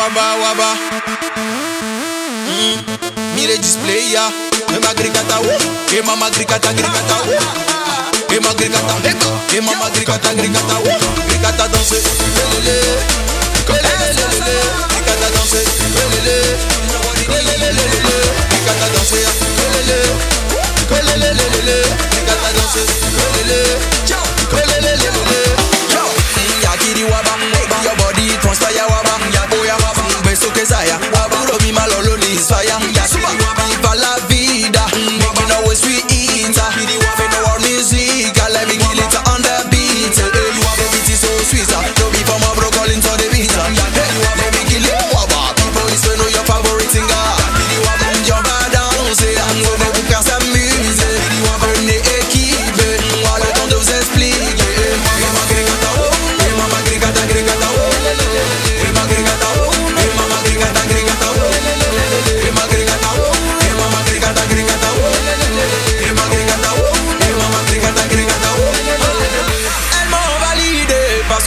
waba waba. Mm. Mire display ya, mema grikata wo, e mama grikata grikata e grikata, e grikata grikata always real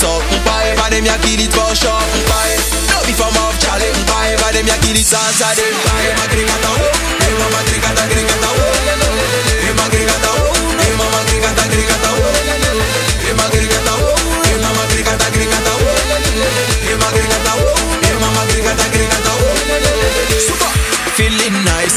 talk Mpa eva them ya kill it for sure Mpa No from off chale Mpa eva ya kill it sans a dem Mpa eva drink oh. at a ho Dem mama drink at a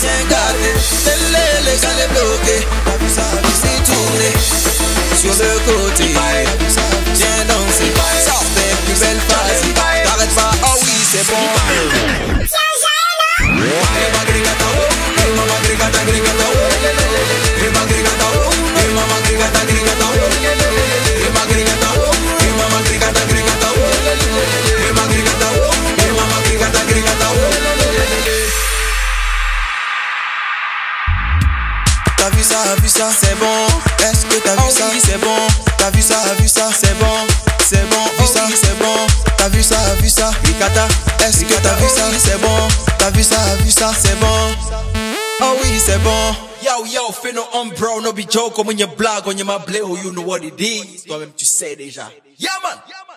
Sengate, lelele kale bloke Kabisa abisi tune Sio se kote T'as vu ça, vu ça, c'est bon. Est-ce que t'as vu ça, oh c'est bon. T'as vu ça, vu ça, c'est bon. C'est bon, vu ça, oh c'est bon. T'as vu ça, vu ça, Ricata. Est-ce que t'as vu ça, c'est bon. T'as vu ça, vu ça, c'est bon. Oh oui, c'est bon. Yo, yo, fais no on bro, no be joke, comme une blague, on y m'a blé, oh you know what it is. Toi-même, tu sais déjà. Yeah, man.